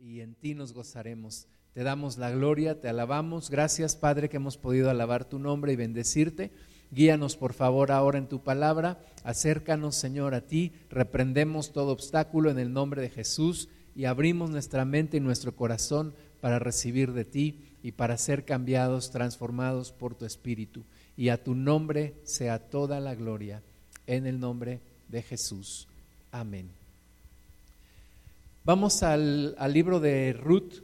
y en ti nos gozaremos. Te damos la gloria, te alabamos. Gracias, Padre, que hemos podido alabar tu nombre y bendecirte. Guíanos, por favor, ahora en tu palabra. Acércanos, Señor, a ti. Reprendemos todo obstáculo en el nombre de Jesús y abrimos nuestra mente y nuestro corazón para recibir de ti y para ser cambiados, transformados por tu Espíritu. Y a tu nombre sea toda la gloria. En el nombre de Jesús. Amén. Vamos al, libro de Ruth,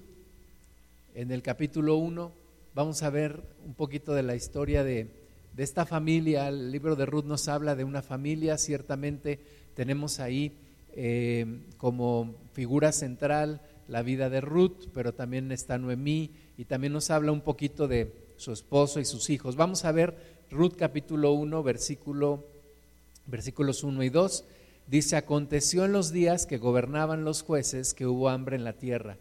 en el capítulo 1. Vamos a ver un poquito de la historia de, esta familia. El libro de Ruth nos habla de una familia, ciertamente tenemos ahí eh, como figura central la vida de Ruth, pero también está Noemí y también nos habla un poquito de su esposo y sus hijos. Vamos a ver Ruth capítulo 1, versículo, versículos 1 y 2. Dice, aconteció en los días que gobernaban los jueces que hubo hambre en la tierra.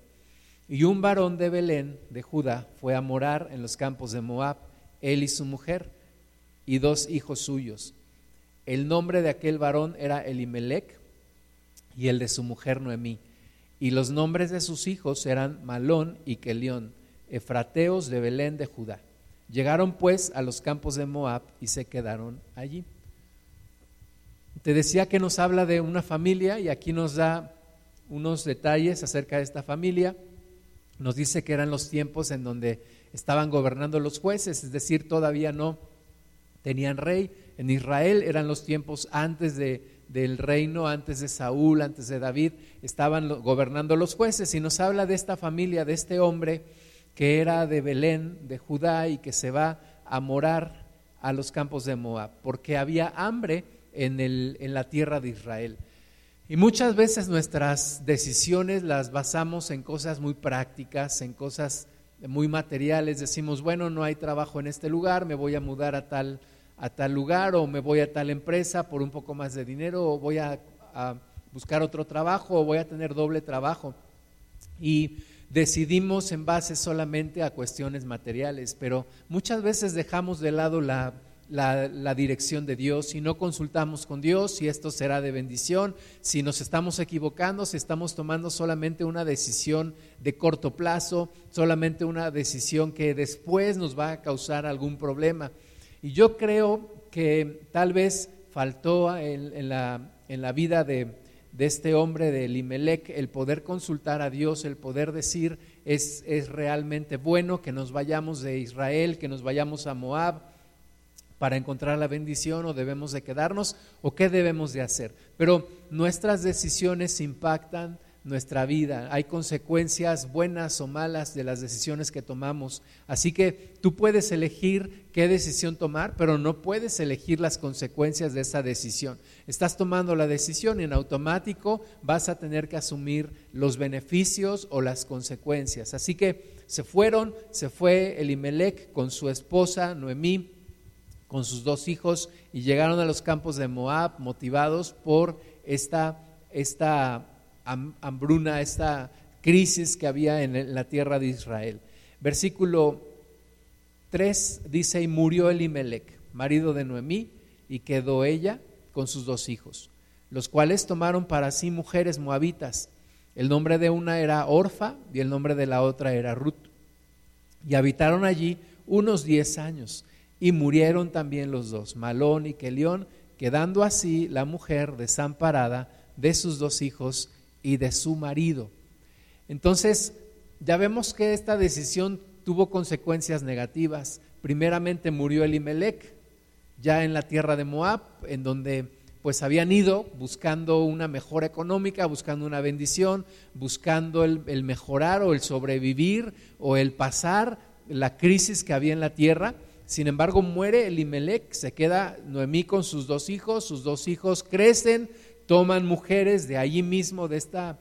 Y un varón de Belén, de Judá, fue a morar en los campos de Moab, él y su mujer, y dos hijos suyos. El nombre de aquel varón era Elimelech y el de su mujer Noemí. Y los nombres de sus hijos eran Malón y Kelión, efrateos de Belén de Judá. Llegaron pues a los campos de Moab y se quedaron allí. Te decía que nos habla de una familia y aquí nos da unos detalles acerca de esta familia. Nos dice que eran los tiempos en donde estaban gobernando los jueces, es decir, todavía no tenían rey. En Israel eran los tiempos antes de, del reino, antes de Saúl, antes de David, estaban gobernando los jueces y nos habla de esta familia, de este hombre que era de Belén, de Judá y que se va a morar a los campos de Moab, porque había hambre en, el, en la tierra de Israel. Y muchas veces nuestras decisiones las basamos en cosas muy prácticas, en cosas muy materiales. Decimos, bueno, no hay trabajo en este lugar, me voy a mudar a tal, a tal lugar o me voy a tal empresa por un poco más de dinero o voy a, a buscar otro trabajo o voy a tener doble trabajo. Y decidimos en base solamente a cuestiones materiales, pero muchas veces dejamos de lado la la, dirección de Dios, si no consultamos con Dios, si esto será de bendición, si nos estamos equivocando, si estamos tomando solamente una decisión de corto plazo, solamente una decisión que después nos va a causar algún problema. Y yo creo que tal vez faltó en, la, vida de, de, este hombre, de Limelec, el poder consultar a Dios, el poder decir, es, es realmente bueno que nos vayamos de Israel, que nos vayamos a Moab para encontrar la bendición o debemos de quedarnos o qué debemos de hacer. Pero nuestras decisiones impactan nuestra vida. Hay consecuencias buenas o malas de las decisiones que tomamos. Así que tú puedes elegir qué decisión tomar, pero no puedes elegir las consecuencias de esa decisión. Estás tomando la decisión y en automático vas a tener que asumir los beneficios o las consecuencias. Así que se fueron, se fue Elimelech con su esposa Noemí con sus dos hijos y llegaron a los campos de Moab motivados por esta, esta hambruna, esta crisis que había en la tierra de Israel. Versículo 3 dice, y murió Elimelech, marido de Noemí, y quedó ella con sus dos hijos, los cuales tomaron para sí mujeres moabitas. El nombre de una era Orfa y el nombre de la otra era Ruth. Y habitaron allí unos diez años y murieron también los dos, Malón y Kelión, quedando así la mujer desamparada de sus dos hijos y de su marido. Entonces, ya vemos que esta decisión tuvo consecuencias negativas. Primeramente murió Elimelech, ya en la tierra de Moab, en donde pues habían ido buscando una mejora económica, buscando una bendición, buscando el, el mejorar o el sobrevivir o el pasar la crisis que había en la tierra sin embargo, muere Elimelech, se queda Noemí con sus dos hijos, sus dos hijos crecen, toman mujeres de allí mismo, de esta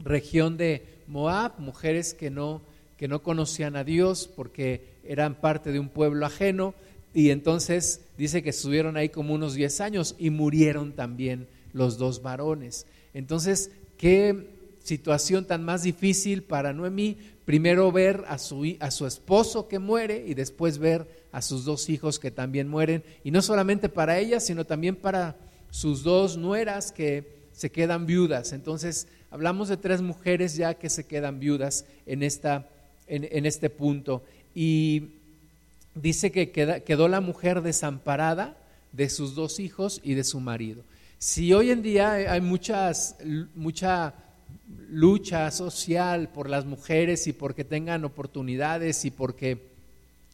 región de Moab, mujeres que no, que no conocían a Dios porque eran parte de un pueblo ajeno, y entonces dice que estuvieron ahí como unos 10 años y murieron también los dos varones. Entonces, qué situación tan más difícil para Noemí, primero ver a su, a su esposo que muere y después ver a sus dos hijos que también mueren, y no solamente para ella, sino también para sus dos nueras que se quedan viudas. Entonces Hablamos de tres mujeres ya que se quedan viudas en, esta, en, este punto. Y dice que quedó la mujer desamparada de sus dos hijos y de su marido. Si hoy en día hay muchas, mucha lucha social por las mujeres y porque tengan oportunidades y porque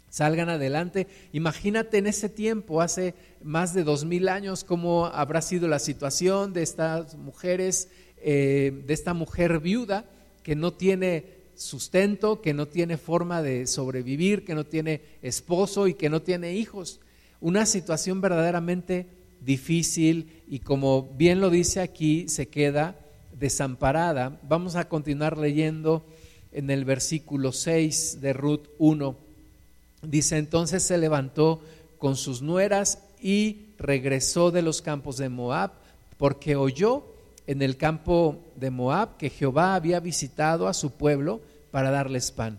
salgan adelante. Imagínate en ese tiempo, hace más de dos mil años, cómo habrá sido la situación de estas mujeres, eh, de esta mujer viuda que no tiene sustento, que no tiene forma de sobrevivir, que no tiene esposo y que no tiene hijos. Una situación verdaderamente difícil y como bien lo dice aquí, se queda desamparada. Vamos a continuar leyendo en el versículo 6 de Ruth 1. Dice, entonces se levantó con sus nueras y regresó de los campos de Moab, porque oyó en el campo de Moab que Jehová había visitado a su pueblo para darles pan.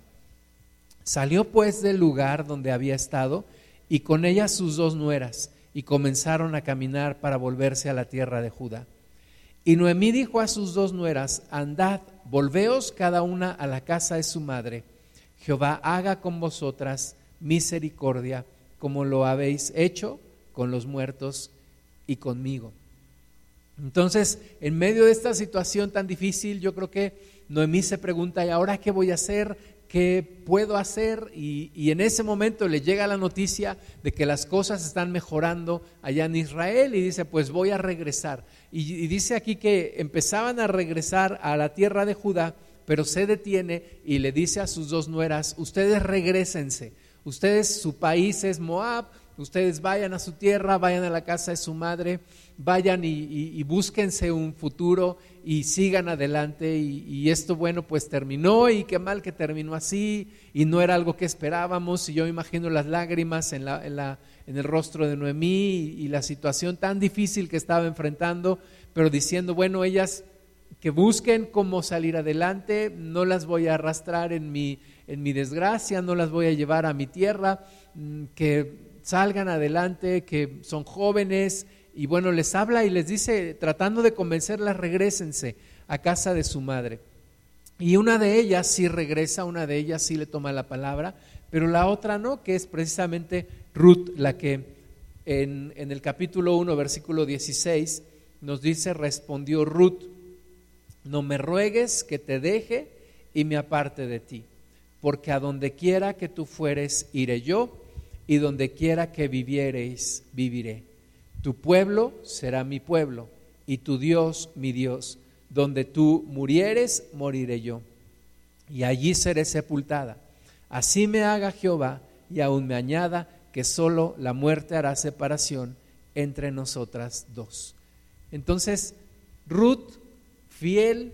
Salió pues del lugar donde había estado y con ella sus dos nueras y comenzaron a caminar para volverse a la tierra de Judá. Y Noemí dijo a sus dos nueras, andad, volveos cada una a la casa de su madre. Jehová haga con vosotras misericordia, como lo habéis hecho con los muertos y conmigo. Entonces, en medio de esta situación tan difícil, yo creo que Noemí se pregunta, ¿y ahora qué voy a hacer? ¿qué puedo hacer? Y, en ese momento le llega la noticia de que las cosas están mejorando allá en Israel y dice, pues voy a regresar. Y, dice aquí que empezaban a regresar a la tierra de Judá, pero se detiene y le dice a sus dos nueras, ustedes regresense, ustedes, su país es Moab, ustedes vayan a su tierra, vayan a la casa de su madre, vayan y, y búsquense un futuro y sigan adelante. Y, esto bueno pues terminó y qué mal que terminó así y no era algo que esperábamos. Y yo imagino las lágrimas en, la, en, la, en el rostro de Noemí y, la situación tan difícil que estaba enfrentando, pero diciendo bueno ellas que busquen cómo salir adelante, no las voy a arrastrar en mi, en mi desgracia, no las voy a llevar a mi tierra, mm, que salgan adelante, que son jóvenes y bueno, les habla y les dice, tratando de convencerlas, regresense a casa de su madre. Y una de ellas sí regresa, una de ellas sí le toma la palabra, pero la otra no, que es precisamente Ruth, la que en, en el capítulo 1, versículo 16, nos dice, respondió Ruth, no me ruegues que te deje y me aparte de ti, porque a donde quiera que tú fueres, iré yo, y donde quiera que viviereis, viviré. Tu pueblo será mi pueblo y tu Dios mi Dios. Donde tú murieres, moriré yo. Y allí seré sepultada. Así me haga Jehová y aún me añada que solo la muerte hará separación entre nosotras dos. Entonces, Ruth, fiel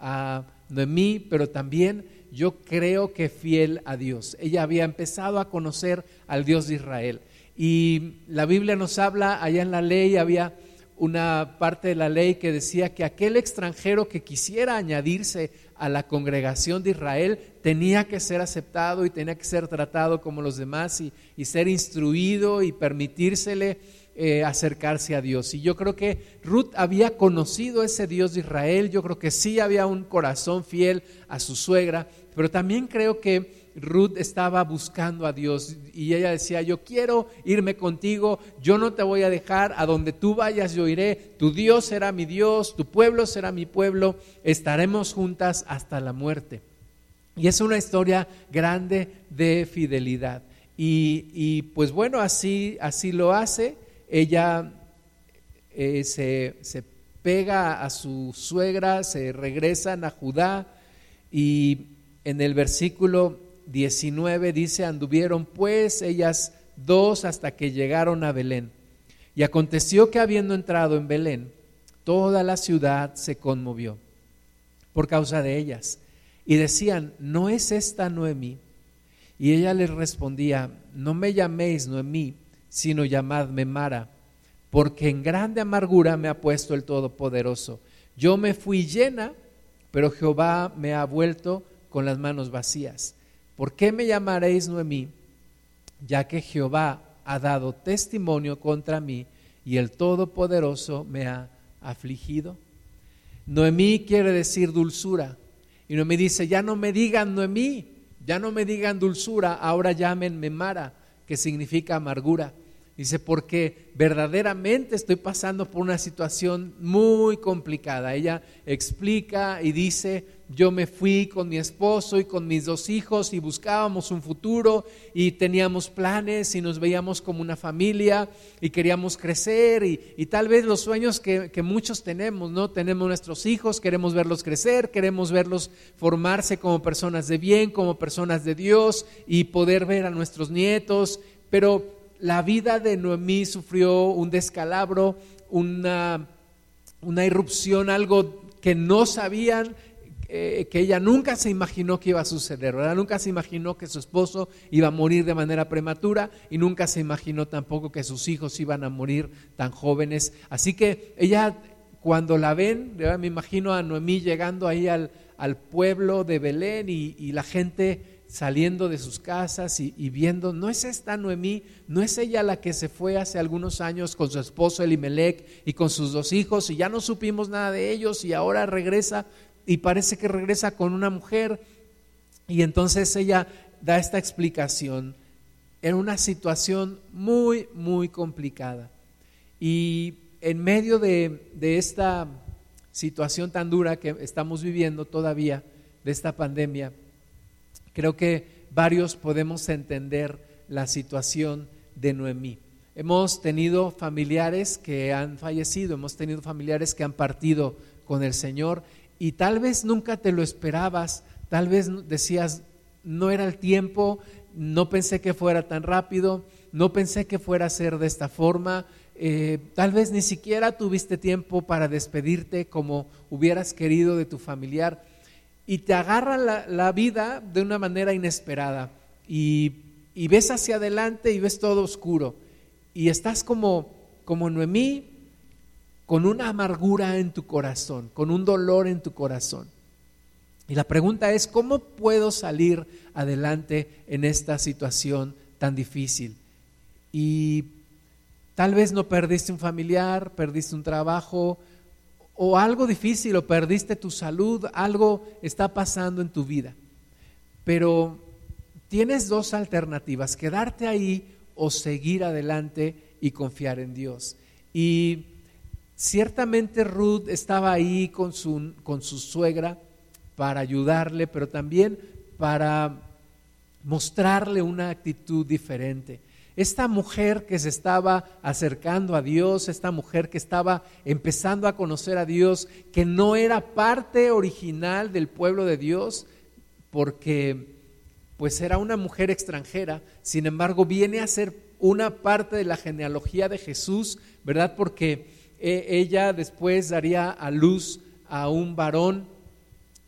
a Noemí, pero también yo creo que fiel a Dios. Ella había empezado a conocer al Dios de Israel. Y la Biblia nos habla, allá en la ley había una parte de la ley que decía que aquel extranjero que quisiera añadirse a la congregación de Israel tenía que ser aceptado y tenía que ser tratado como los demás y, ser instruido y permitírsele eh, acercarse a Dios. Y yo creo que Ruth había conocido ese Dios de Israel, yo creo que sí había un corazón fiel a su suegra, pero también creo que Ruth estaba buscando a Dios y ella decía, yo quiero irme contigo, yo no te voy a dejar, a donde tú vayas yo iré, tu Dios será mi Dios, tu pueblo será mi pueblo, estaremos juntas hasta la muerte. Y es una historia grande de fidelidad. Y, pues bueno, así, así lo hace. Ella eh, se, se pega a su suegra, se regresan a Judá y en el versículo 19 dice, anduvieron pues ellas dos hasta que llegaron a Belén. Y aconteció que habiendo entrado en Belén, toda la ciudad se conmovió por causa de ellas. Y decían, ¿no es esta Noemí? Y ella les respondía, no me llaméis Noemí, sino llamadme Mara, porque en grande amargura me ha puesto el Todopoderoso. Yo me fui llena, pero Jehová me ha vuelto con las manos vacías. ¿Por qué me llamaréis Noemí? Ya que Jehová ha dado testimonio contra mí y el Todopoderoso me ha afligido. Noemí quiere decir dulzura. Y Noemí dice, ya no me digan Noemí, ya no me digan dulzura, ahora llámenme Mara, que significa amargura. Dice, porque verdaderamente estoy pasando por una situación muy complicada. Ella explica y dice, yo me fui con mi esposo y con mis dos hijos y buscábamos un futuro y teníamos planes y nos veíamos como una familia y queríamos crecer y, tal vez los sueños que, que, muchos tenemos, ¿no? Tenemos nuestros hijos, queremos verlos crecer, queremos verlos formarse como personas de bien, como personas de Dios y poder ver a nuestros nietos, pero la vida de Noemí sufrió un descalabro, una, una irrupción, algo que no sabían, eh, que ella nunca se imaginó que iba a suceder, ¿verdad? Nunca se imaginó que su esposo iba a morir de manera prematura y nunca se imaginó tampoco que sus hijos iban a morir tan jóvenes. Así que ella, cuando la ven, me imagino a Noemí llegando ahí al, pueblo de Belén y la gente saliendo de sus casas y, viendo, no es esta Noemí, no es ella la que se fue hace algunos años con su esposo Elimelech y con sus dos hijos y ya no supimos nada de ellos y ahora regresa y parece que regresa con una mujer y entonces ella da esta explicación en una situación muy, muy complicada. Y en medio de, de esta situación tan dura que estamos viviendo todavía, de esta pandemia, Creo que varios podemos entender la situación de Noemí. Hemos tenido familiares que han fallecido, hemos tenido familiares que han partido con el Señor y tal vez nunca te lo esperabas, tal vez decías, no era el tiempo, no pensé que fuera tan rápido, no pensé que fuera a ser de esta forma, eh, tal vez ni siquiera tuviste tiempo para despedirte como hubieras querido de tu familiar y te agarra la, vida de una manera inesperada y, ves hacia adelante y ves todo oscuro y estás como, como Noemí con una amargura en tu corazón, con un dolor en tu corazón. Y la pregunta es, ¿cómo puedo salir adelante en esta situación tan difícil? Y tal vez no perdiste un familiar, perdiste un trabajo, o algo difícil o perdiste tu salud, algo está pasando en tu vida. Pero tienes dos alternativas, quedarte ahí o seguir adelante y confiar en Dios. Y ciertamente Ruth estaba ahí con su, con su suegra para ayudarle, pero también para mostrarle una actitud diferente. Esta mujer que se estaba acercando a Dios, esta mujer que estaba empezando a conocer a Dios, que no era parte original del pueblo de Dios, porque pues era una mujer extranjera, sin embargo viene a ser una parte de la genealogía de Jesús, ¿verdad? Porque eh, ella después daría a luz a un varón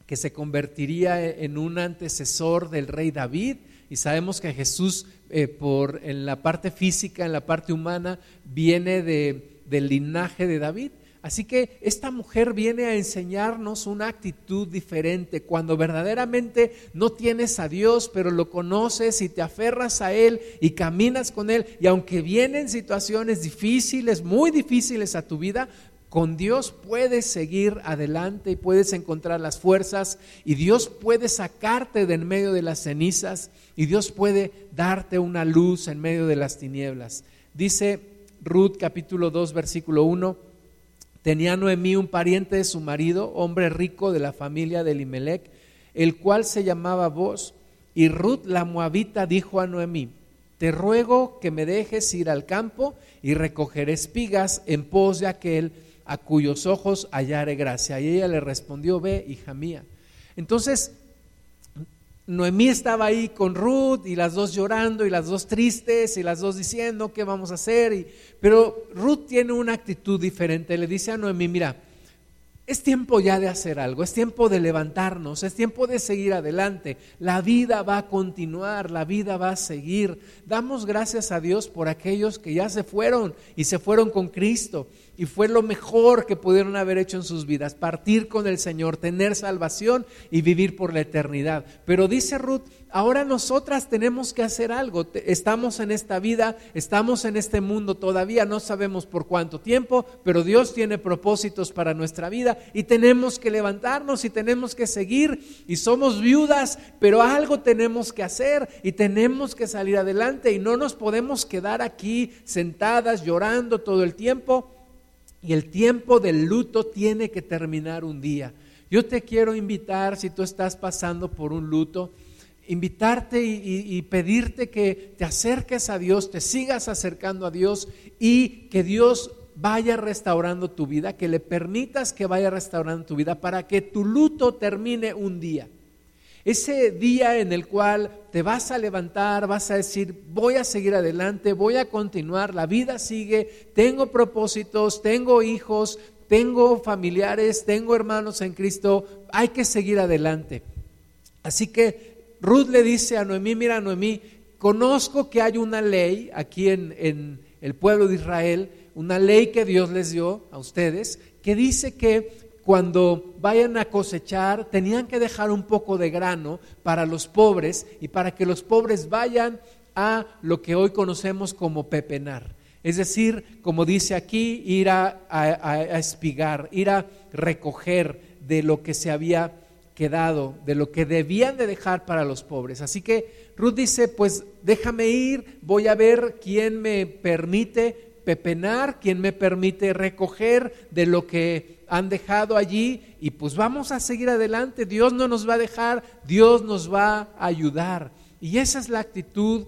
que se convertiría en un antecesor del rey David y sabemos que Jesús eh, por en la parte física, en la parte humana, viene de, del linaje de David. Así que esta mujer viene a enseñarnos una actitud diferente. Cuando verdaderamente no tienes a Dios, pero lo conoces y te aferras a Él y caminas con Él, y aunque vienen situaciones difíciles, muy difíciles a tu vida, con Dios puedes seguir adelante y puedes encontrar las fuerzas y Dios puede sacarte de en medio de las cenizas y Dios puede darte una luz en medio de las tinieblas. Dice Ruth capítulo 2 versículo 1, tenía Noemí un pariente de su marido, hombre rico de la familia de Elimelech, el cual se llamaba Boz, y Ruth la moabita dijo a Noemí, te ruego que me dejes ir al campo y recoger espigas en pos de aquel a cuyos ojos hallare gracia. Y ella le respondió, ve, hija mía. Entonces, Noemí estaba ahí con Ruth y las dos llorando y las dos tristes y las dos diciendo, ¿qué vamos a hacer? Y, pero Ruth tiene una actitud diferente. Le dice a Noemí, mira, es tiempo ya de hacer algo, es tiempo de levantarnos, es tiempo de seguir adelante. La vida va a continuar, la vida va a seguir. Damos gracias a Dios por aquellos que ya se fueron y se fueron con Cristo y fue lo mejor que pudieron haber hecho en sus vidas, partir con el Señor, tener salvación y vivir por la eternidad. Pero dice Ruth, ahora nosotras tenemos que hacer algo. Estamos en esta vida, estamos en este mundo todavía, no sabemos por cuánto tiempo, pero Dios tiene propósitos para nuestra vida y tenemos que levantarnos y tenemos que seguir y somos viudas, pero algo tenemos que hacer y tenemos que salir adelante y no nos podemos quedar aquí sentadas llorando todo el tiempo y el tiempo del luto tiene que terminar un día. Yo te quiero invitar, si tú estás pasando por un luto, invitarte y, pedirte que te acerques a Dios, te sigas acercando a Dios y que Dios vaya restaurando tu vida, que le permitas que vaya restaurando tu vida para que tu luto termine un día. Ese día en el cual te vas a levantar, vas a decir, voy a seguir adelante, voy a continuar, la vida sigue, tengo propósitos, tengo hijos, tengo familiares, tengo hermanos en Cristo, hay que seguir adelante. Así que Ruth le dice a Noemí, mira Noemí, conozco que hay una ley aquí en, en el pueblo de Israel, una ley que Dios les dio a ustedes, que dice que cuando vayan a cosechar, tenían que dejar un poco de grano para los pobres y para que los pobres vayan a lo que hoy conocemos como pepenar. Es decir, como dice aquí, ir a, espigar, ir a recoger de lo que se había quedado, de lo que debían de dejar para los pobres. Así que Ruth dice, pues déjame ir, voy a ver quién me permite pepenar, quién me permite recoger de lo que han dejado allí y pues vamos a seguir adelante. Dios no nos va a dejar, Dios nos va a ayudar. Y esa es la actitud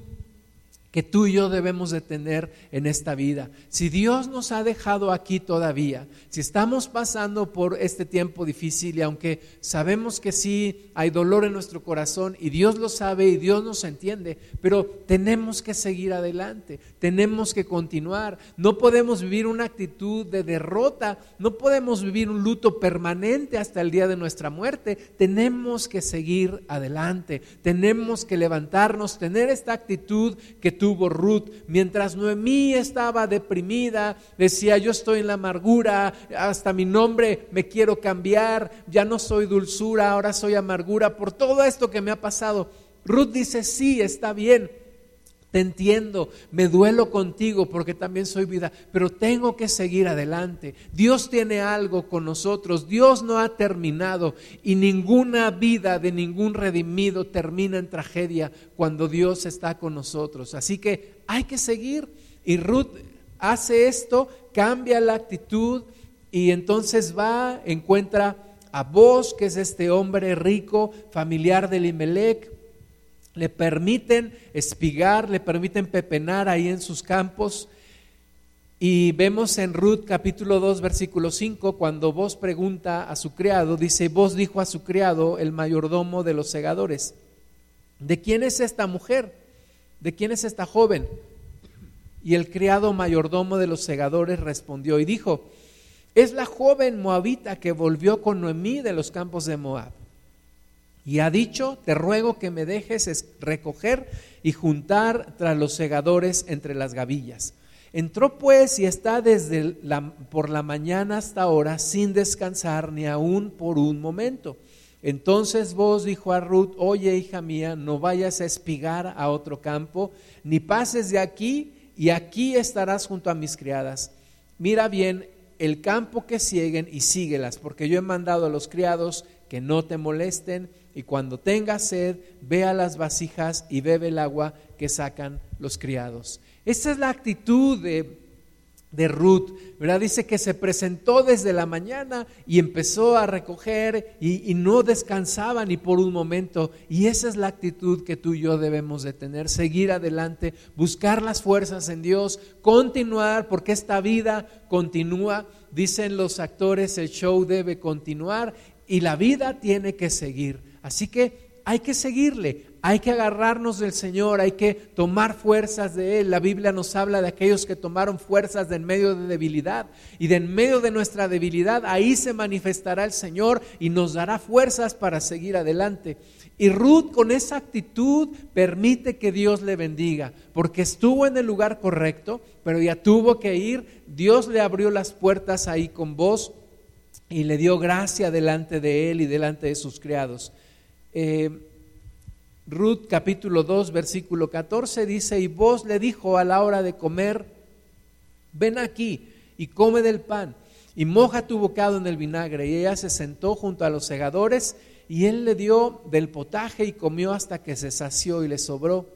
que tú y yo debemos de tener en esta vida. Si Dios nos ha dejado aquí todavía, si estamos pasando por este tiempo difícil y aunque sabemos que sí hay dolor en nuestro corazón y Dios lo sabe y Dios nos entiende, pero tenemos que seguir adelante, tenemos que continuar. No podemos vivir una actitud de derrota, no podemos vivir un luto permanente hasta el día de nuestra muerte. Tenemos que seguir adelante, tenemos que levantarnos, tener esta actitud que tuvo Ruth. Mientras Noemí estaba deprimida, decía, yo estoy en la amargura, hasta mi nombre me quiero cambiar, ya no soy dulzura, ahora soy amargura por todo esto que me ha pasado. Ruth dice, sí, está bien, te entiendo, me duelo contigo porque también soy vida, pero tengo que seguir adelante. Dios tiene algo con nosotros, Dios no ha terminado y ninguna vida de ningún redimido termina en tragedia cuando Dios está con nosotros. Así que hay que seguir y Ruth hace esto, cambia la actitud y entonces va, encuentra a vos, que es este hombre rico, familiar de Limelec, le permiten espigar, le permiten pepenar ahí en sus campos. Y vemos en Ruth capítulo 2 versículo 5, cuando vos pregunta a su criado, dice, vos dijo a su criado, el mayordomo de los segadores, ¿de quién es esta mujer? ¿De quién es esta joven? Y el criado mayordomo de los segadores respondió y dijo, es la joven moabita que volvió con Noemí de los campos de Moab. Y ha dicho, te ruego que me dejes recoger y juntar tras los segadores entre las gavillas. Entró pues y está desde por la mañana hasta ahora sin descansar ni aún por un momento. Entonces vos dijo a Ruth, oye hija mía, no vayas a espigar a otro campo, ni pases de aquí, y aquí estarás junto a mis criadas. Mira bien el campo que siguen y síguelas, porque yo he mandado a los criados que no te molesten y cuando tengas sed, ve a las vasijas y bebe el agua que sacan los criados. Esa es la actitud de, de Ruth, ¿verdad? Dice que se presentó desde la mañana y empezó a recoger y, y, no descansaba ni por un momento. Y esa es la actitud que tú y yo debemos de tener, seguir adelante, buscar las fuerzas en Dios, continuar, porque esta vida continúa. Dicen los actores, el show debe continuar y la vida tiene que seguir. Así que hay que seguirle, hay que agarrarnos del Señor, hay que tomar fuerzas de Él. La Biblia nos habla de aquellos que tomaron fuerzas de en medio de debilidad. Y de en medio de nuestra debilidad, ahí se manifestará el Señor y nos dará fuerzas para seguir adelante. Y Ruth con esa actitud permite que Dios le bendiga, porque estuvo en el lugar correcto, pero ya tuvo que ir. Dios le abrió las puertas ahí con vos y le dio gracia delante de él y delante de sus criados. Eh, Ruth capítulo 2 versículo 14 dice, y vos le dijo a la hora de comer, ven aquí y come del pan y moja tu bocado en el vinagre. Y ella se sentó junto a los segadores y él le dio del potaje y comió hasta que se sació y le sobró.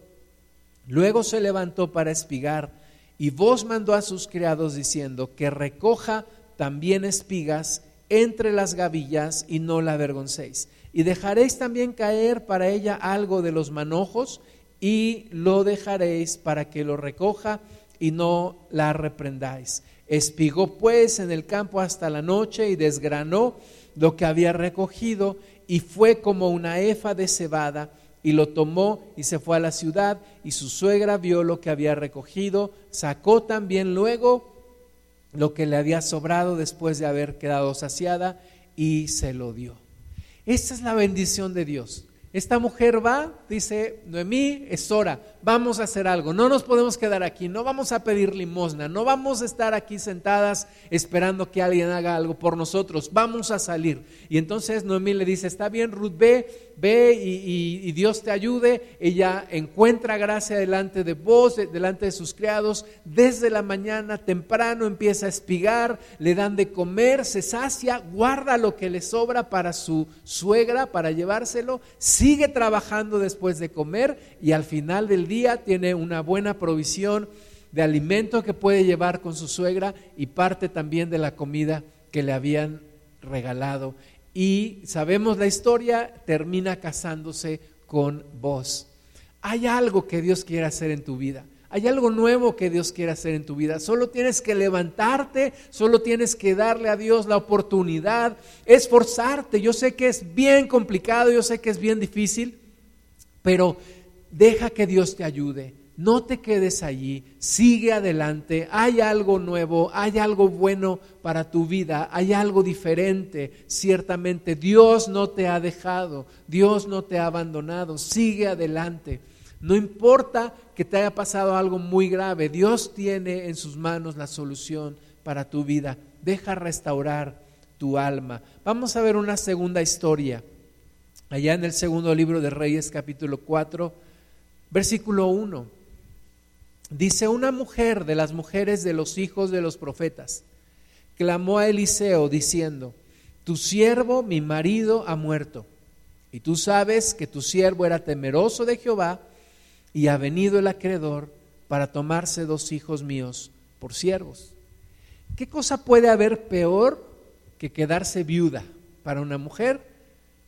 Luego se levantó para espigar y vos mandó a sus criados diciendo que recoja también espigas entre las gavillas y no la avergoncéis y dejaréis también caer para ella algo de los manojos y lo dejaréis para que lo recoja y no la reprendáis. Espigó pues en el campo hasta la noche y desgranó lo que había recogido y fue como una efa de cebada y lo tomó y se fue a la ciudad y su suegra vio lo que había recogido, sacó también luego lo que le había sobrado después de haber quedado saciada y se lo dio. Esta es la bendición de Dios. Esta mujer va, dice Noemí, es hora, vamos a hacer algo, no nos podemos quedar aquí, no vamos a pedir limosna, no vamos a estar aquí sentadas esperando que alguien haga algo por nosotros, vamos a salir. Y entonces Noemí le dice, está bien, Ruth, ve, ve y, Dios te ayude. Ella encuentra gracia delante de vos, delante de sus criados, desde la mañana temprano empieza a espigar, le dan de comer, se sacia, guarda lo que le sobra para su suegra, para llevárselo, sigue trabajando después de comer y al final del día tiene una buena provisión de alimento que puede llevar con su suegra y parte también de la comida que le habían regalado y sabemos la historia, termina casándose con vos. Hay algo que Dios quiere hacer en tu vida. Hay algo nuevo que Dios quiere hacer en tu vida. Solo tienes que levantarte, solo tienes que darle a Dios la oportunidad, esforzarte. Yo sé que es bien complicado, yo sé que es bien difícil, pero deja que Dios te ayude no te quedes allí, sigue adelante, hay algo nuevo, hay algo bueno para tu vida, hay algo diferente, ciertamente Dios no te ha dejado, Dios no te ha abandonado, sigue adelante. No importa que te haya pasado algo muy grave, Dios tiene en sus manos la solución para tu vida. Deja restaurar tu alma. Vamos a ver una segunda historia. Allá en el segundo libro de Reyes capítulo 4, versículo 1. Dice una mujer de las mujeres de los hijos de los profetas, clamó a Eliseo diciendo, tu siervo, mi marido, ha muerto. Y tú sabes que tu siervo era temeroso de Jehová y ha venido el acreedor para tomarse dos hijos míos por siervos. ¿Qué cosa puede haber peor que quedarse viuda para una mujer?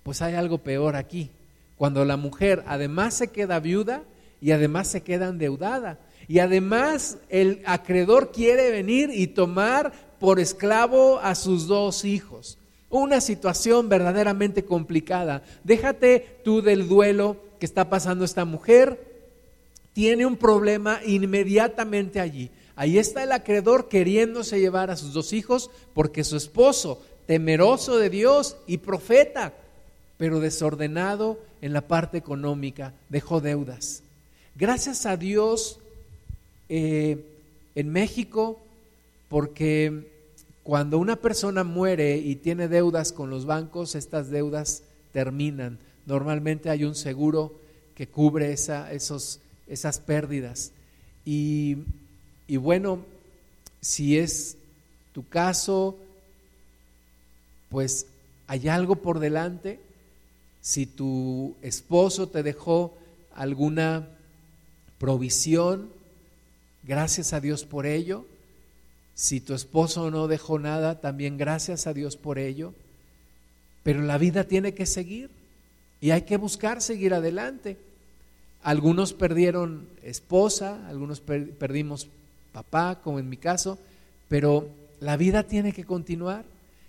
Pues hay algo peor aquí. Cuando la mujer además se queda viuda y además se queda endeudada. Y además el acreedor quiere venir y tomar por esclavo a sus dos hijos. Una situación verdaderamente complicada. Déjate tú del duelo que está pasando esta mujer. Tiene un problema inmediatamente allí. Ahí está el acreedor queriéndose llevar a sus dos hijos porque su esposo, temeroso de Dios y profeta, pero desordenado en la parte económica, dejó deudas. Gracias a Dios eh, en México porque cuando una persona muere y tiene deudas con los bancos, estas deudas terminan. Normalmente hay un seguro que cubre esa, esos, esas pérdidas. Y, y bueno, si es tu caso, pues hay algo por delante. Si tu esposo te dejó alguna provisión, Gracias a Dios por ello. Si tu esposo no dejó nada, también gracias a Dios por ello. Pero la vida tiene que seguir y hay que buscar seguir adelante. Algunos perdieron esposa, algunos perdimos papá, como en mi caso, pero la vida tiene que continuar.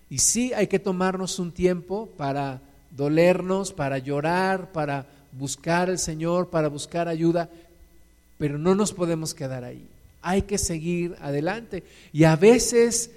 Y sí hay que tomarnos un tiempo para dolernos, para llorar, para buscar al Señor, para buscar ayuda, pero no nos podemos quedar ahí. Hay que seguir adelante. Y a veces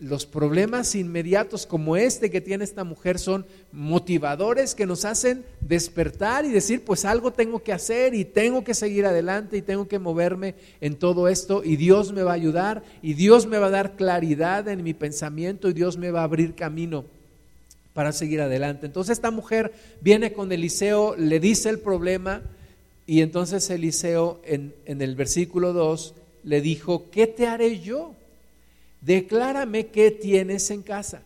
los problemas inmediatos como este que tiene esta mujer son motivadores que nos hacen despertar y decir, pues algo tengo que hacer y tengo que seguir adelante y tengo que moverme en todo esto y Dios me va a ayudar y Dios me va a dar claridad en mi pensamiento y Dios me va a abrir camino para seguir adelante. Entonces esta mujer viene con Eliseo, le dice el problema y entonces Eliseo en, el versículo 2 le dijo, ¿qué te haré yo? declárame qué tienes en casa.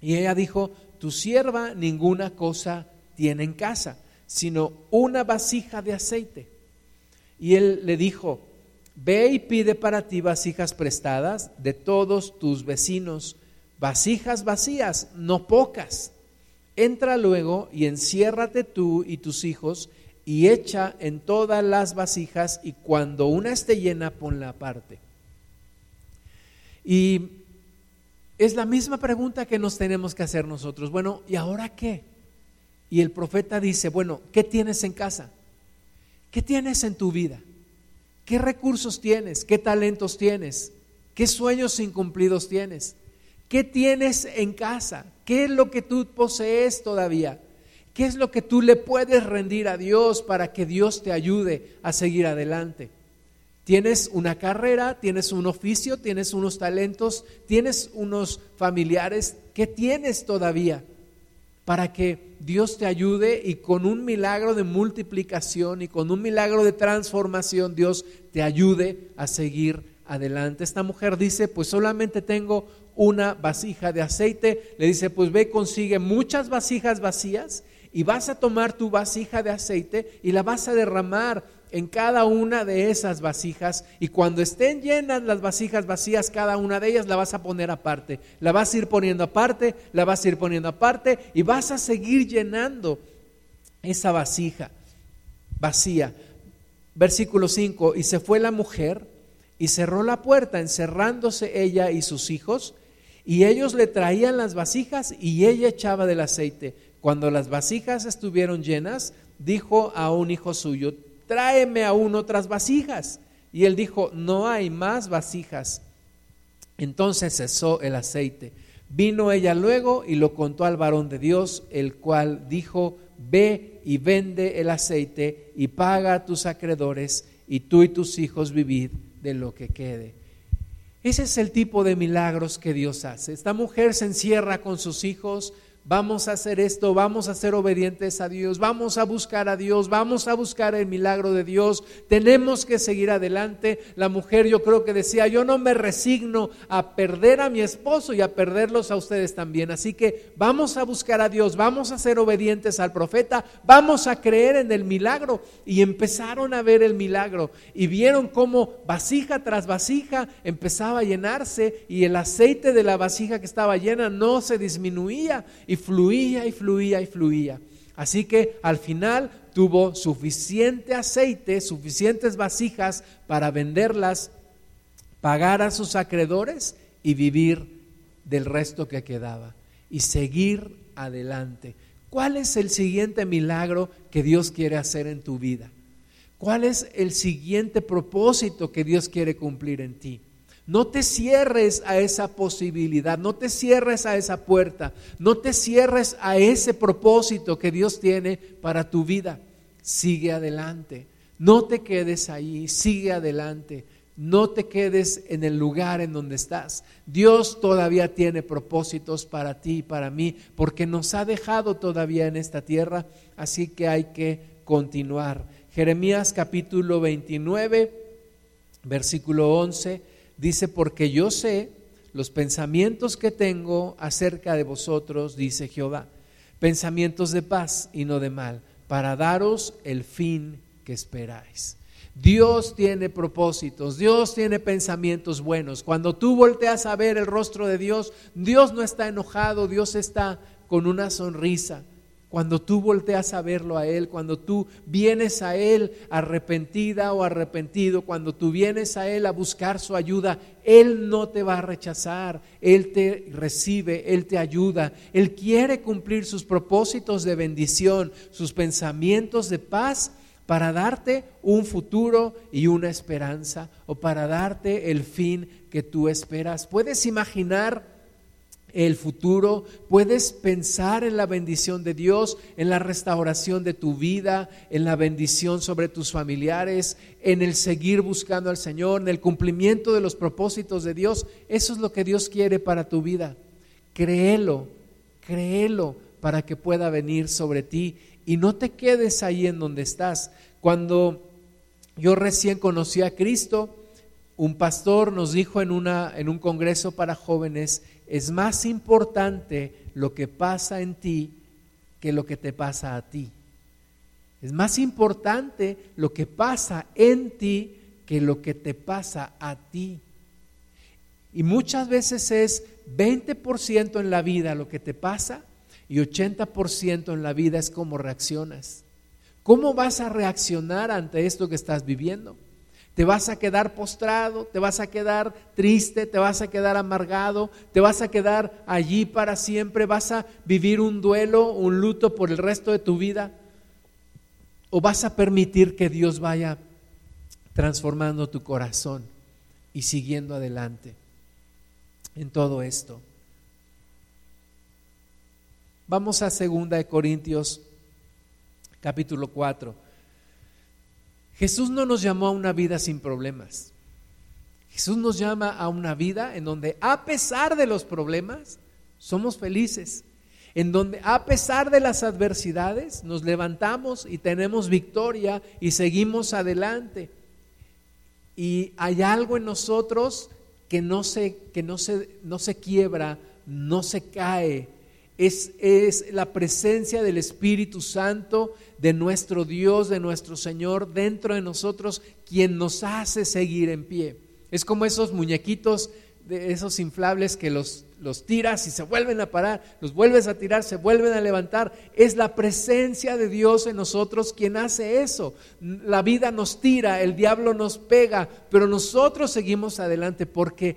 Y ella dijo, tu sierva ninguna cosa tiene en casa, sino una vasija de aceite. Y él le dijo, ve y pide para ti vasijas prestadas de todos tus vecinos, vasijas vacías, no pocas. Entra luego y enciérrate tú y tus hijos y echa en todas las vasijas y cuando una esté llena ponla aparte. Y es la misma pregunta que nos tenemos que hacer nosotros. Bueno, ¿y ahora qué? Y el profeta dice, bueno, ¿qué tienes en casa? ¿Qué tienes en tu vida? ¿Qué recursos tienes? ¿Qué talentos tienes? ¿Qué sueños incumplidos tienes? ¿Qué tienes en casa? ¿Qué es lo que tú posees todavía? ¿Qué es lo que tú le puedes rendir a Dios para que Dios te ayude a seguir adelante? Tienes una carrera, tienes un oficio, tienes unos talentos, tienes unos familiares. ¿Qué tienes todavía? Para que Dios te ayude y con un milagro de multiplicación y con un milagro de transformación Dios te ayude a seguir adelante. Esta mujer dice, pues solamente tengo una vasija de aceite. Le dice, pues ve, consigue muchas vasijas vacías y vas a tomar tu vasija de aceite y la vas a derramar en cada una de esas vasijas y cuando estén llenas las vasijas vacías, cada una de ellas la vas a poner aparte. La vas a ir poniendo aparte, la vas a ir poniendo aparte y vas a seguir llenando esa vasija vacía. Versículo 5, y se fue la mujer y cerró la puerta, encerrándose ella y sus hijos, y ellos le traían las vasijas y ella echaba del aceite. Cuando las vasijas estuvieron llenas, dijo a un hijo suyo, tráeme aún otras vasijas. Y él dijo, no hay más vasijas. Entonces cesó el aceite. Vino ella luego y lo contó al varón de Dios, el cual dijo, ve y vende el aceite y paga a tus acreedores y tú y tus hijos vivid de lo que quede. Ese es el tipo de milagros que Dios hace. Esta mujer se encierra con sus hijos, vamos a hacer esto, vamos a ser obedientes a Dios, vamos a buscar a Dios, vamos a buscar el milagro de Dios, tenemos que seguir adelante. La mujer yo creo que decía, yo no me resigno a perder a mi esposo y a perderlos a ustedes también. Así que vamos a buscar a Dios, vamos a ser obedientes al profeta, vamos a creer en el milagro. Y empezaron a ver el milagro y vieron cómo vasija tras vasija empezaba a llenarse y el aceite de la vasija que estaba llena no se disminuía fluía y fluía y fluía. Así que al final tuvo suficiente aceite, suficientes vasijas para venderlas, pagar a sus acreedores y vivir del resto que quedaba y seguir adelante. ¿Cuál es el siguiente milagro que Dios quiere hacer en tu vida? ¿Cuál es el siguiente propósito que Dios quiere cumplir en ti? No te cierres a esa posibilidad, no te cierres a esa puerta, no te cierres a ese propósito que Dios tiene para tu vida. Sigue adelante, no te quedes ahí, sigue adelante, no te quedes en el lugar en donde estás. Dios todavía tiene propósitos para ti y para mí, porque nos ha dejado todavía en esta tierra, así que hay que continuar. Jeremías capítulo 29, versículo 11 Dice, porque yo sé los pensamientos que tengo acerca de vosotros, dice Jehová, pensamientos de paz y no de mal, para daros el fin que esperáis. Dios tiene propósitos, Dios tiene pensamientos buenos. Cuando tú volteas a ver el rostro de Dios, Dios no está enojado, Dios está con una sonrisa. Cuando tú volteas a verlo a Él, cuando tú vienes a Él arrepentida o arrepentido, cuando tú vienes a Él a buscar su ayuda, Él no te va a rechazar, Él te recibe, Él te ayuda, Él quiere cumplir sus propósitos de bendición, sus pensamientos de paz para darte un futuro y una esperanza o para darte el fin que tú esperas. ¿Puedes imaginar? El futuro, puedes pensar en la bendición de Dios, en la restauración de tu vida, en la bendición sobre tus familiares, en el seguir buscando al Señor, en el cumplimiento de los propósitos de Dios. Eso es lo que Dios quiere para tu vida. Créelo, créelo para que pueda venir sobre ti y no te quedes ahí en donde estás. Cuando yo recién conocí a Cristo, un pastor nos dijo en, una, en un congreso para jóvenes, es más importante lo que pasa en ti que lo que te pasa a ti. Es más importante lo que pasa en ti que lo que te pasa a ti. Y muchas veces es 20% en la vida lo que te pasa y 80% en la vida es cómo reaccionas. ¿Cómo vas a reaccionar ante esto que estás viviendo? Te vas a quedar postrado, te vas a quedar triste, te vas a quedar amargado, te vas a quedar allí para siempre, vas a vivir un duelo, un luto por el resto de tu vida. O vas a permitir que Dios vaya transformando tu corazón y siguiendo adelante en todo esto. Vamos a 2 de Corintios capítulo 4. Jesús no nos llamó a una vida sin problemas. Jesús nos llama a una vida en donde a pesar de los problemas somos felices, en donde a pesar de las adversidades nos levantamos y tenemos victoria y seguimos adelante. Y hay algo en nosotros que no se, que no se, no se quiebra, no se cae, es, la presencia del Espíritu Santo, de nuestro Dios, de nuestro Señor dentro de nosotros, quien nos hace seguir en pie. Es como esos muñequitos, de esos inflables que los los tiras y se vuelven a parar, los vuelves a tirar, se vuelven a levantar. Es la presencia de Dios en nosotros quien hace eso. La vida nos tira, el diablo nos pega, pero nosotros seguimos adelante porque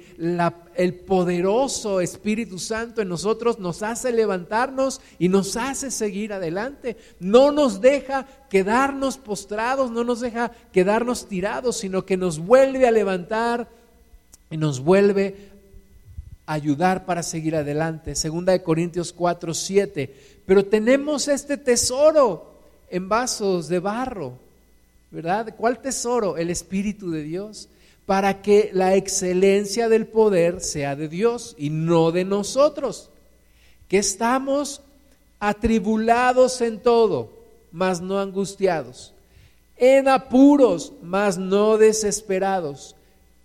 el poderoso Espíritu Santo en nosotros nos hace levantarnos y nos hace seguir adelante. No nos deja quedarnos postrados, no nos deja quedarnos tirados, sino que nos vuelve a levantar y nos vuelve ayudar para seguir adelante. Segunda de Corintios 4, 7. Pero tenemos este tesoro en vasos de barro, ¿verdad? ¿Cuál tesoro? El Espíritu de Dios, para que la excelencia del poder sea de Dios y no de nosotros, que estamos atribulados en todo, mas no angustiados, en apuros, mas no desesperados,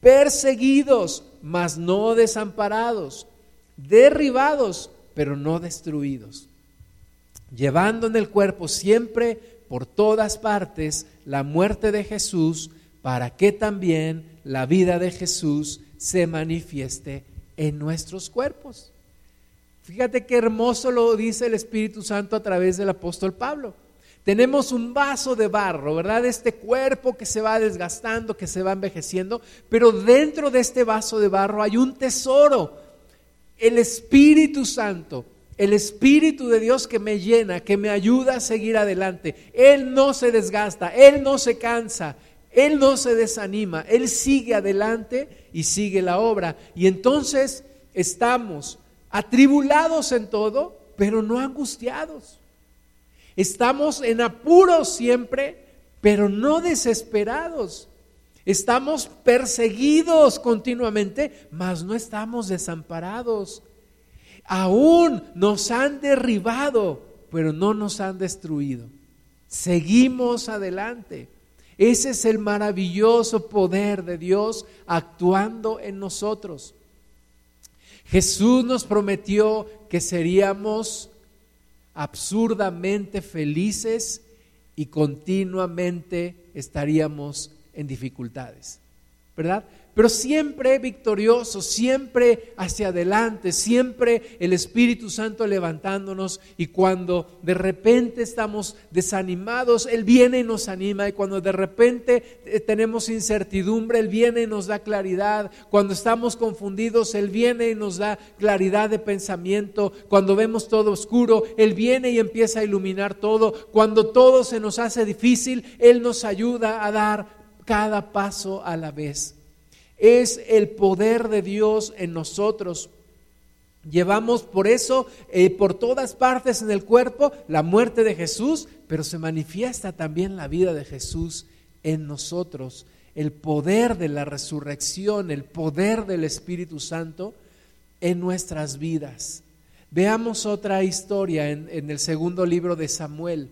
perseguidos, mas no desamparados, derribados, pero no destruidos, llevando en el cuerpo siempre por todas partes la muerte de Jesús, para que también la vida de Jesús se manifieste en nuestros cuerpos. Fíjate qué hermoso lo dice el Espíritu Santo a través del apóstol Pablo. Tenemos un vaso de barro, ¿verdad? Este cuerpo que se va desgastando, que se va envejeciendo, pero dentro de este vaso de barro hay un tesoro, el Espíritu Santo, el Espíritu de Dios que me llena, que me ayuda a seguir adelante. Él no se desgasta, Él no se cansa, Él no se desanima, Él sigue adelante y sigue la obra. Y entonces estamos atribulados en todo, pero no angustiados. Estamos en apuros siempre, pero no desesperados. Estamos perseguidos continuamente, mas no estamos desamparados. Aún nos han derribado, pero no nos han destruido. Seguimos adelante. Ese es el maravilloso poder de Dios actuando en nosotros. Jesús nos prometió que seríamos absurdamente felices y continuamente estaríamos en dificultades. ¿verdad? Pero siempre victorioso, siempre hacia adelante, siempre el Espíritu Santo levantándonos. Y cuando de repente estamos desanimados, Él viene y nos anima. Y cuando de repente eh, tenemos incertidumbre, Él viene y nos da claridad, cuando estamos confundidos, Él viene y nos da claridad de pensamiento, cuando vemos todo oscuro, Él viene y empieza a iluminar todo, cuando todo se nos hace difícil, Él nos ayuda a dar cada paso a la vez es el poder de Dios en nosotros. Llevamos por eso eh, por todas partes en el cuerpo la muerte de Jesús, pero se manifiesta también la vida de Jesús en nosotros. El poder de la resurrección, el poder del Espíritu Santo en nuestras vidas. Veamos otra historia en, el segundo libro de Samuel.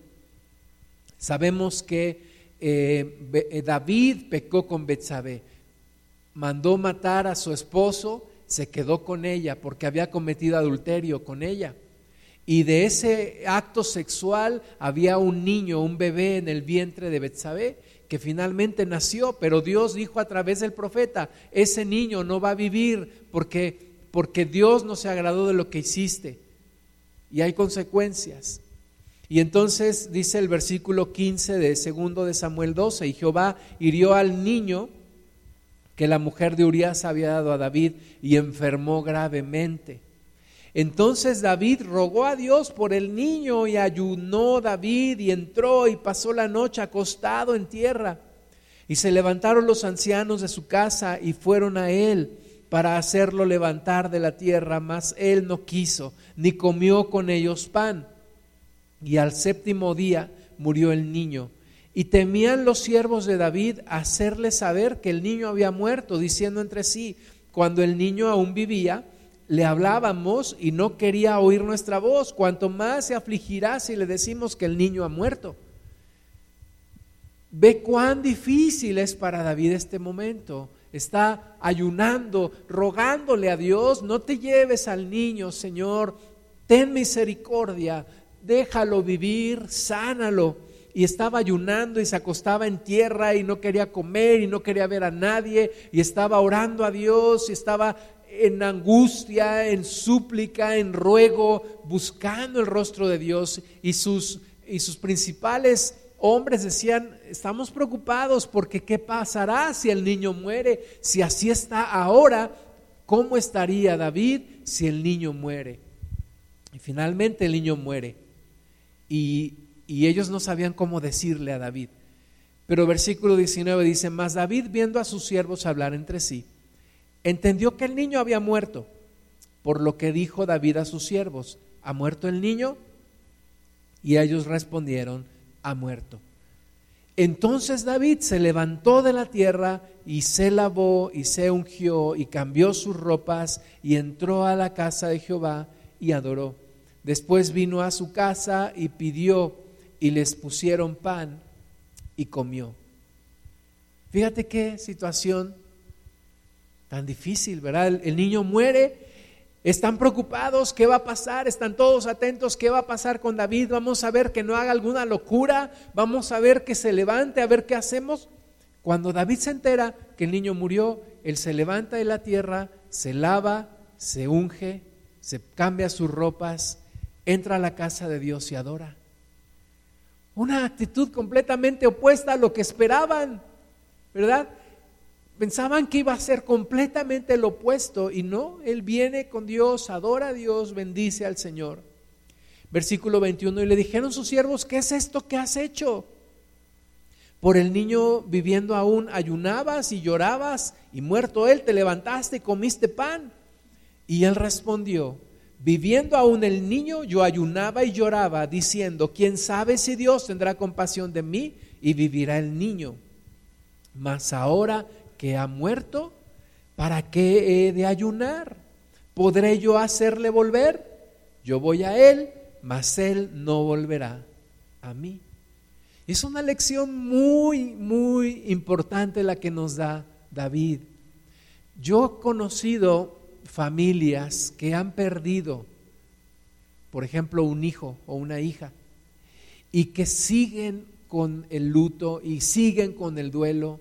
Sabemos que eh, eh, David pecó con Betsabé mandó matar a su esposo, se quedó con ella porque había cometido adulterio con ella. Y de ese acto sexual había un niño, un bebé en el vientre de Betsabé que finalmente nació, pero Dios dijo a través del profeta, ese niño no va a vivir porque porque Dios no se agradó de lo que hiciste. Y hay consecuencias. Y entonces dice el versículo 15 de segundo de Samuel 12, y Jehová hirió al niño que la mujer de Urias había dado a David y enfermó gravemente. Entonces David rogó a Dios por el niño y ayunó David y entró y pasó la noche acostado en tierra. Y se levantaron los ancianos de su casa y fueron a él para hacerlo levantar de la tierra, mas él no quiso, ni comió con ellos pan. Y al séptimo día murió el niño. Y temían los siervos de David hacerle saber que el niño había muerto, diciendo entre sí, cuando el niño aún vivía, le hablábamos y no quería oír nuestra voz, cuanto más se afligirá si le decimos que el niño ha muerto. Ve cuán difícil es para David este momento. Está ayunando, rogándole a Dios, no te lleves al niño, Señor, ten misericordia, déjalo vivir, sánalo y estaba ayunando y se acostaba en tierra y no quería comer y no quería ver a nadie y estaba orando a Dios y estaba en angustia, en súplica, en ruego, buscando el rostro de Dios y sus, y sus principales hombres decían, estamos preocupados porque ¿qué pasará si el niño muere? Si así está ahora, ¿cómo estaría David si el niño muere? Y finalmente el niño muere. Y y ellos no sabían cómo decirle a David. Pero versículo 19 dice, mas David viendo a sus siervos hablar entre sí, entendió que el niño había muerto, por lo que dijo David a sus siervos, ¿ha muerto el niño? Y ellos respondieron, ha muerto. Entonces David se levantó de la tierra y se lavó y se ungió y cambió sus ropas y entró a la casa de Jehová y adoró. Después vino a su casa y pidió y les pusieron pan y comió. Fíjate qué situación tan difícil, ¿verdad? El, niño muere, están preocupados, ¿qué va a pasar? Están todos atentos, ¿qué va a pasar con David? Vamos a ver que no haga alguna locura, vamos a ver que se levante, a ver qué hacemos. Cuando David se entera que el niño murió, él se levanta de la tierra, se lava, se unge, se cambia sus ropas, entra a la casa de Dios y adora. Una actitud completamente opuesta a lo que esperaban, ¿verdad? Pensaban que iba a ser completamente lo opuesto y no, Él viene con Dios, adora a Dios, bendice al Señor. Versículo 21, y le dijeron sus siervos, ¿qué es esto que has hecho? Por el niño viviendo aún ayunabas y llorabas y muerto él te levantaste y comiste pan. Y él respondió, Viviendo aún el niño, yo ayunaba y lloraba, diciendo, ¿quién sabe si Dios tendrá compasión de mí y vivirá el niño? Mas ahora que ha muerto, ¿para qué he de ayunar? ¿Podré yo hacerle volver? Yo voy a él, mas él no volverá a mí. Es una lección muy, muy importante la que nos da David. Yo he conocido familias que han perdido, por ejemplo, un hijo o una hija, y que siguen con el luto y siguen con el duelo,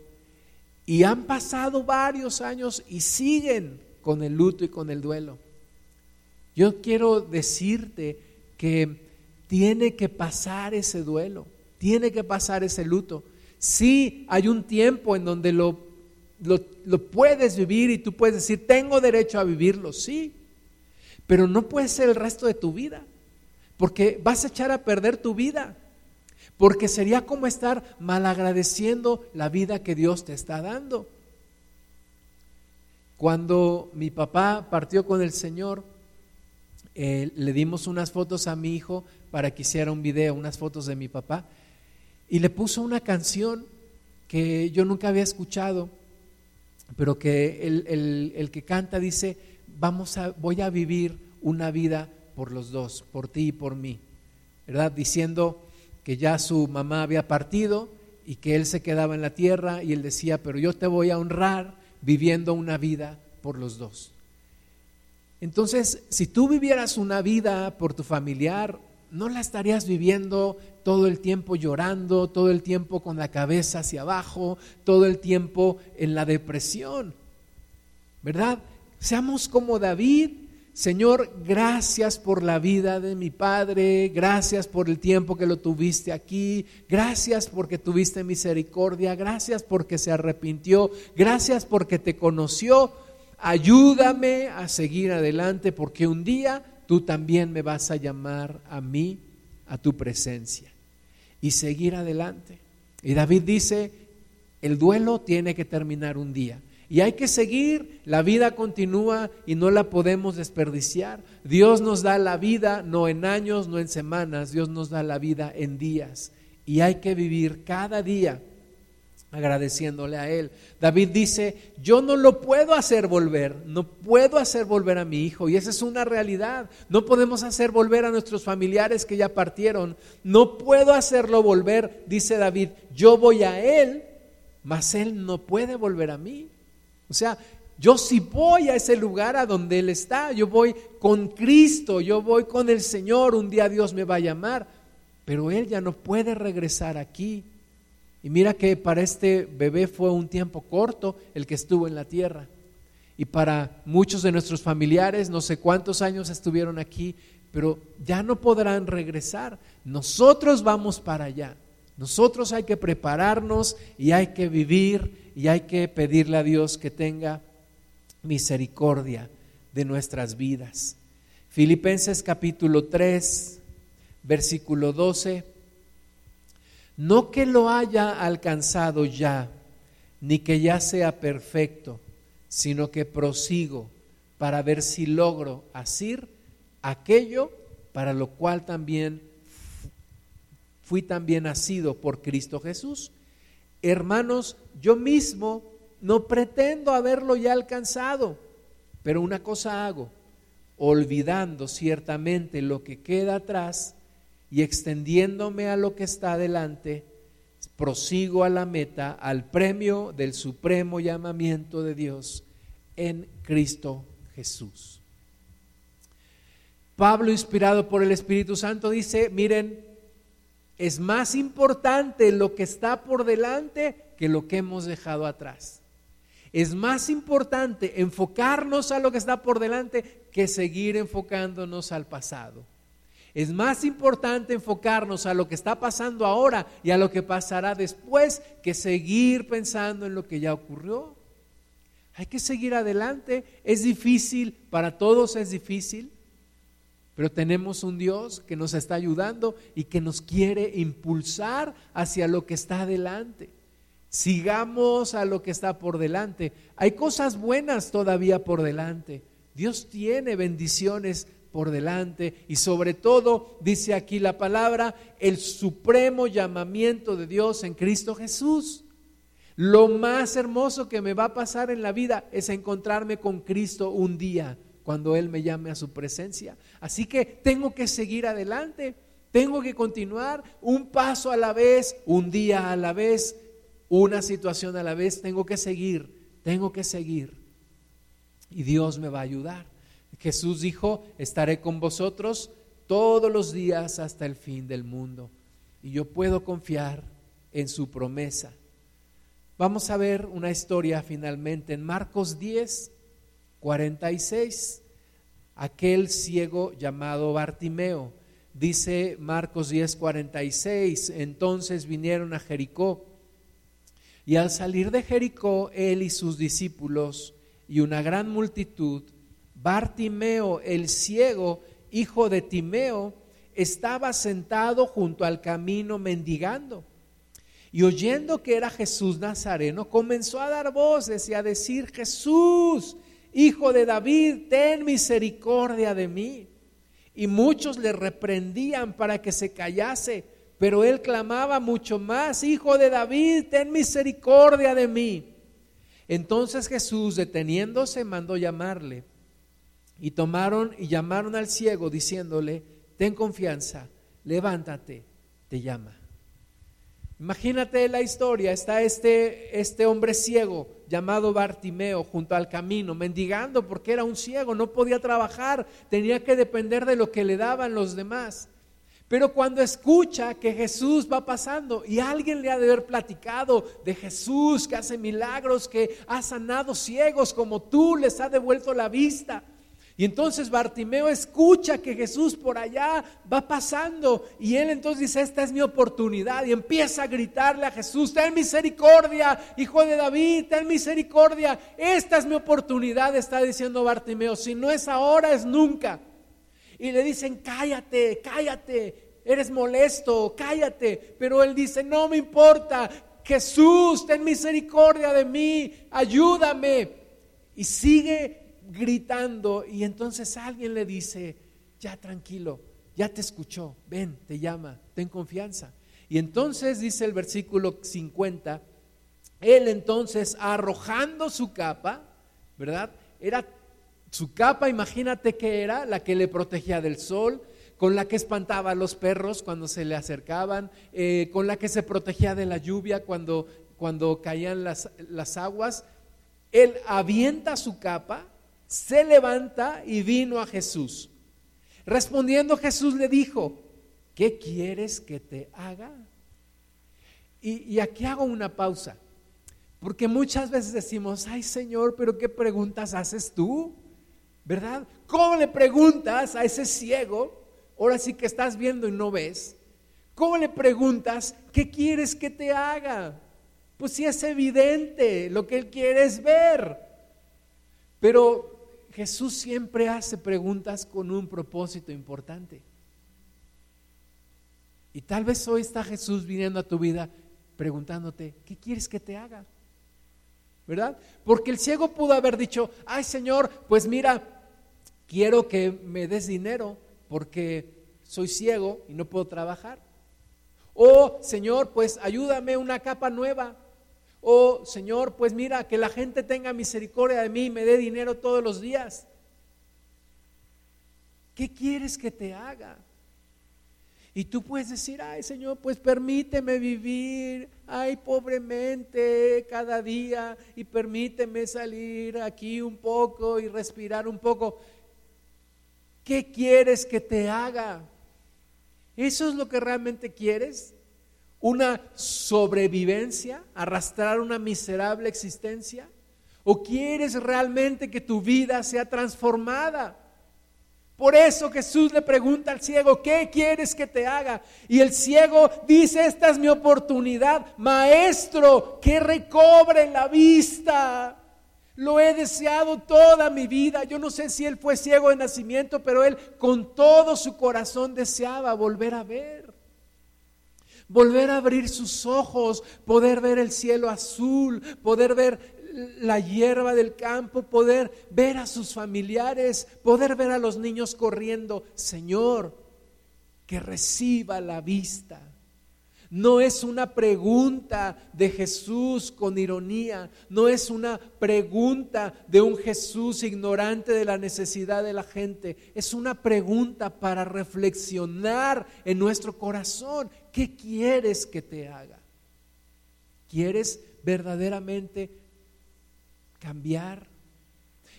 Y han pasado varios años y siguen con el luto y con el duelo. Yo quiero decirte que tiene que pasar ese duelo, tiene que pasar ese luto. Sí, hay un tiempo en donde lo, lo, puedes vivir y tú puedes decir, tengo derecho a vivirlo, sí, pero no puede ser el resto de tu vida, porque vas a echar a perder tu vida, porque sería como estar malagradeciendo la vida que Dios te está dando. Cuando mi papá partió con el Señor, eh, le dimos unas fotos a mi hijo para que hiciera un video, unas fotos de mi papá, y le puso una canción que yo nunca había escuchado, pero que el, el, que canta dice, vamos a, voy a vivir una vida por los dos, por ti y por mí, ¿verdad? Diciendo que ya su mamá había partido y que él se quedaba en la tierra y él decía, pero yo te voy a honrar viviendo una vida por los dos. Entonces, si tú vivieras una vida por tu familiar, no la estarías viviendo todo el tiempo llorando, todo el tiempo con la cabeza hacia abajo, todo el tiempo en la depresión. ¿Verdad? Seamos como David. Señor, gracias por la vida de mi padre, gracias por el tiempo que lo tuviste aquí, gracias porque tuviste misericordia, gracias porque se arrepintió, gracias porque te conoció. Ayúdame a seguir adelante porque un día tú también me vas a llamar a mí, a tu presencia, y seguir adelante. Y David dice, el duelo tiene que terminar un día. Y hay que seguir, la vida continúa y no la podemos desperdiciar. Dios nos da la vida no en años, no en semanas, Dios nos da la vida en días. Y hay que vivir cada día agradeciéndole a Él. David dice, yo no lo puedo hacer volver, no puedo hacer volver a mi hijo. Y esa es una realidad. No podemos hacer volver a nuestros familiares que ya partieron. No puedo hacerlo volver, dice David, yo voy a Él, mas Él no puede volver a mí. O sea, yo sí voy a ese lugar a donde Él está, yo voy con Cristo, yo voy con el Señor, un día Dios me va a llamar, pero Él ya no puede regresar aquí y mira que para este bebé fue un tiempo corto el que estuvo en la tierra. Y para muchos de nuestros familiares, no sé cuántos años estuvieron aquí, pero ya no podrán regresar. Nosotros vamos para allá. Nosotros hay que prepararnos y hay que vivir y hay que pedirle a Dios que tenga misericordia de nuestras vidas. Filipenses capítulo 3, versículo 12 no que lo haya alcanzado ya, ni que ya sea perfecto, sino que prosigo para ver si logro asir aquello para lo cual también fui también nacido por Cristo Jesús. Hermanos, yo mismo no pretendo haberlo ya alcanzado, pero una cosa hago, olvidando ciertamente lo que queda atrás y extendiéndome a lo que está adelante, prosigo a la meta, al premio del supremo llamamiento de Dios en Cristo Jesús. Pablo, inspirado por el Espíritu Santo, dice, miren, es más importante lo que está por delante que lo que hemos dejado atrás. Es más importante enfocarnos a lo que está por delante que seguir enfocándonos al pasado. Es más importante enfocarnos a lo que está pasando ahora y a lo que pasará después que seguir pensando en lo que ya ocurrió. Hay que seguir adelante. Es difícil, para todos es difícil, pero tenemos un Dios que nos está ayudando y que nos quiere impulsar hacia lo que está adelante. Sigamos a lo que está por delante. Hay cosas buenas todavía por delante. Dios tiene bendiciones por delante y sobre todo, dice aquí la palabra, el supremo llamamiento de Dios en Cristo Jesús. Lo más hermoso que me va a pasar en la vida es encontrarme con Cristo un día cuando Él me llame a su presencia. Así que tengo que seguir adelante, tengo que continuar un paso a la vez, un día a la vez, una situación a la vez, tengo que seguir, tengo que seguir. Y Dios me va a ayudar. Jesús dijo, estaré con vosotros todos los días hasta el fin del mundo. Y yo puedo confiar en su promesa. Vamos a ver una historia finalmente en Marcos 10, 46. Aquel ciego llamado Bartimeo. Dice Marcos 10, 46. Entonces vinieron a Jericó. Y al salir de Jericó, él y sus discípulos y una gran multitud, Bartimeo, el ciego, hijo de Timeo, estaba sentado junto al camino mendigando. Y oyendo que era Jesús Nazareno, comenzó a dar voces y a decir, Jesús, hijo de David, ten misericordia de mí. Y muchos le reprendían para que se callase, pero él clamaba mucho más, hijo de David, ten misericordia de mí. Entonces Jesús, deteniéndose, mandó llamarle. Y tomaron y llamaron al ciego, diciéndole, ten confianza, levántate, te llama. Imagínate la historia, está este, este hombre ciego llamado Bartimeo junto al camino, mendigando porque era un ciego, no podía trabajar, tenía que depender de lo que le daban los demás. Pero cuando escucha que Jesús va pasando y alguien le ha de haber platicado de Jesús que hace milagros, que ha sanado ciegos como tú, les ha devuelto la vista, y entonces Bartimeo escucha que Jesús por allá va pasando y él entonces dice, esta es mi oportunidad y empieza a gritarle a Jesús, ten misericordia, hijo de David, ten misericordia, esta es mi oportunidad, está diciendo Bartimeo, si no es ahora, es nunca. Y le dicen, cállate, cállate, eres molesto, cállate, pero él dice, no me importa, Jesús, ten misericordia de mí, ayúdame. Y sigue gritando y entonces alguien le dice, ya tranquilo, ya te escuchó, ven, te llama, ten confianza. Y entonces dice el versículo 50, él entonces arrojando su capa, ¿verdad? Era su capa, imagínate que era la que le protegía del sol, con la que espantaba a los perros cuando se le acercaban, eh, con la que se protegía de la lluvia cuando, cuando caían las, las aguas. Él avienta su capa se levanta y vino a Jesús. Respondiendo Jesús le dijo, ¿qué quieres que te haga? Y, aquí hago una pausa, porque muchas veces decimos, ay Señor, pero ¿qué preguntas haces tú? ¿Verdad? ¿Cómo le preguntas a ese ciego? Ahora sí que estás viendo y no ves. ¿Cómo le preguntas, ¿qué quieres que te haga? Pues si es evidente, lo que él quiere es ver. Pero Jesús siempre hace preguntas con un propósito importante. Y tal vez hoy está Jesús viniendo a tu vida preguntándote, ¿qué quieres que te haga? ¿Verdad? Porque el ciego pudo haber dicho, ay Señor, pues mira, quiero que me des dinero porque soy ciego y no puedo trabajar. O Señor, pues ayúdame una capa nueva Oh Señor, pues mira, que la gente tenga misericordia de mí y me dé dinero todos los días. ¿Qué quieres que te haga? Y tú puedes decir, ay Señor, pues permíteme vivir, ay pobremente cada día y permíteme salir aquí un poco y respirar un poco. ¿Qué quieres que te haga? ¿Eso es lo que realmente quieres? Una sobrevivencia, arrastrar una miserable existencia? ¿O quieres realmente que tu vida sea transformada? Por eso Jesús le pregunta al ciego, ¿qué quieres que te haga? Y el ciego dice, esta es mi oportunidad, maestro, que recobre la vista. Lo he deseado toda mi vida. Yo no sé si él fue ciego de nacimiento, pero él con todo su corazón deseaba volver a ver volver a abrir sus ojos, poder ver el cielo azul, poder ver la hierba del campo, poder ver a sus familiares, poder ver a los niños corriendo. Señor, que reciba la vista. No es una pregunta de Jesús con ironía, no es una pregunta de un Jesús ignorante de la necesidad de la gente, es una pregunta para reflexionar en nuestro corazón. ¿Qué quieres que te haga? ¿Quieres verdaderamente cambiar?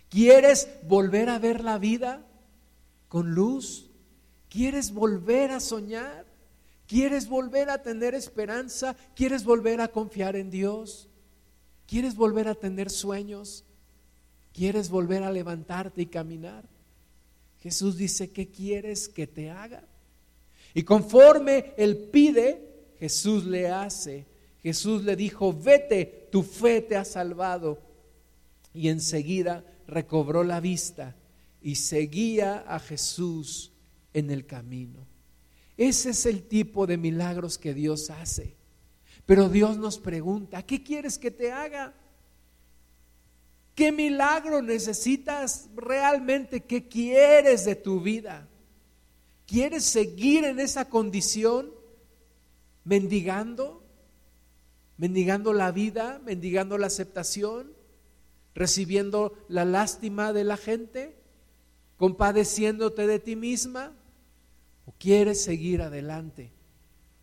¿Quieres volver a ver la vida con luz? ¿Quieres volver a soñar? ¿Quieres volver a tener esperanza? ¿Quieres volver a confiar en Dios? ¿Quieres volver a tener sueños? ¿Quieres volver a levantarte y caminar? Jesús dice, ¿qué quieres que te haga? Y conforme él pide, Jesús le hace. Jesús le dijo, vete, tu fe te ha salvado. Y enseguida recobró la vista y seguía a Jesús en el camino. Ese es el tipo de milagros que Dios hace. Pero Dios nos pregunta, ¿qué quieres que te haga? ¿Qué milagro necesitas realmente? ¿Qué quieres de tu vida? ¿Quieres seguir en esa condición mendigando? ¿Mendigando la vida? ¿Mendigando la aceptación? ¿Recibiendo la lástima de la gente? ¿Compadeciéndote de ti misma? ¿O quieres seguir adelante?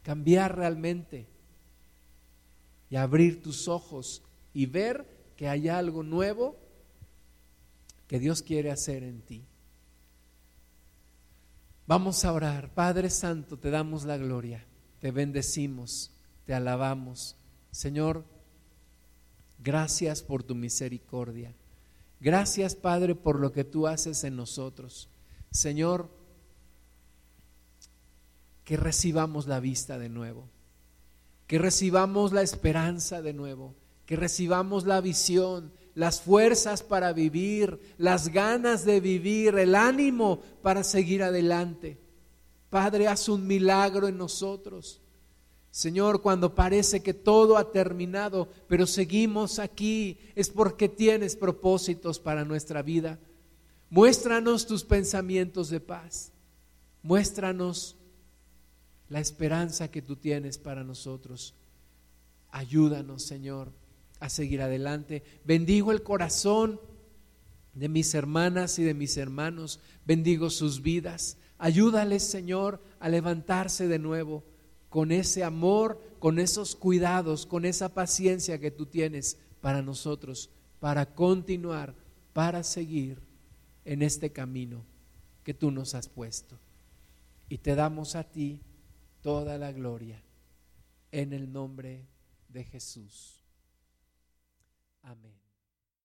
Cambiar realmente y abrir tus ojos y ver que hay algo nuevo que Dios quiere hacer en ti. Vamos a orar. Padre Santo, te damos la gloria, te bendecimos, te alabamos. Señor, gracias por tu misericordia. Gracias, Padre, por lo que tú haces en nosotros. Señor, que recibamos la vista de nuevo, que recibamos la esperanza de nuevo que recibamos la visión, las fuerzas para vivir, las ganas de vivir, el ánimo para seguir adelante. Padre, haz un milagro en nosotros. Señor, cuando parece que todo ha terminado, pero seguimos aquí, es porque tienes propósitos para nuestra vida. Muéstranos tus pensamientos de paz. Muéstranos la esperanza que tú tienes para nosotros. Ayúdanos, Señor a seguir adelante. Bendigo el corazón de mis hermanas y de mis hermanos. Bendigo sus vidas. Ayúdales, Señor, a levantarse de nuevo con ese amor, con esos cuidados, con esa paciencia que tú tienes para nosotros, para continuar, para seguir en este camino que tú nos has puesto. Y te damos a ti toda la gloria en el nombre de Jesús. Amén.